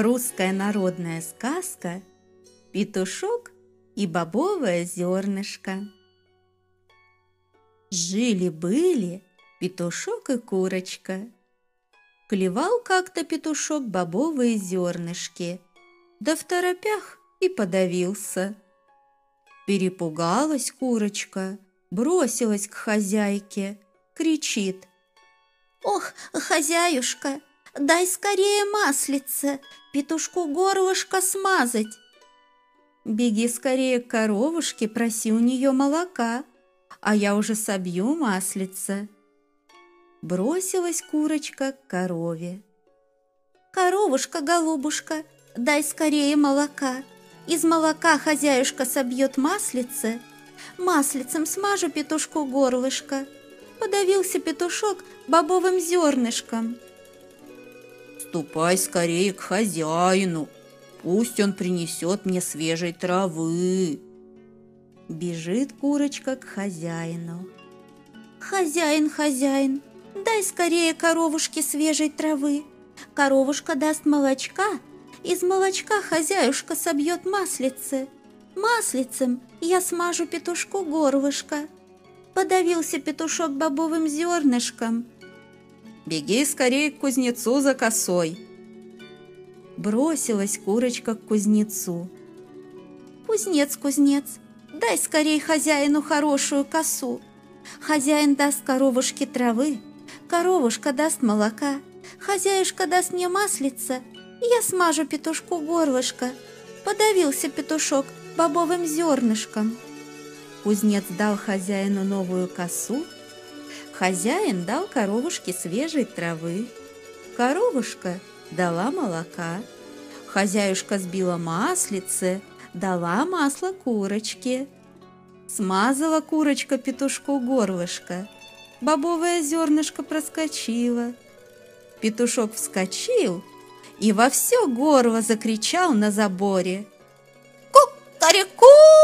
Русская народная сказка «Петушок и бобовое зернышко». Жили-были петушок и курочка. Клевал как-то петушок бобовые зернышки, да в торопях и подавился. Перепугалась курочка, бросилась к хозяйке, кричит. «Ох, хозяюшка, дай скорее маслице, петушку горлышко смазать!» «Беги скорее к коровушке, проси у нее молока, а я уже собью маслице». Бросилась курочка к корове. «Коровушка, голубушка, дай скорее молока. Из молока хозяюшка собьет маслице, маслицем смажу петушку горлышко». Подавился петушок бобовым зернышком. «Ступай скорее к хозяину, пусть он принесет мне свежей травы». Бежит курочка к хозяину. «Хозяин, хозяин, дай скорее коровушке свежей травы. Коровушка даст молочка, из молочка хозяюшка собьет маслице. Маслицем я смажу петушку горлышко. Подавился петушок бобовым зернышком. «Беги скорее к кузнецу за косой!» Бросилась курочка к кузнецу. «Кузнец, кузнец, дай скорее хозяину хорошую косу. Хозяин даст коровушке травы, коровушка даст молока, хозяюшка даст мне маслица, я смажу петушку горлышко. Подавился петушок бобовым зернышком». Кузнец дал хозяину новую косу, хозяин дал коровушке свежей травы, коровушка дала молока, хозяюшка сбила маслице, дала масло курочке. Смазала курочка петушку горлышко, бобовое зернышко проскочило. Петушок вскочил и во все горло закричал на заборе. «Ку-карику!»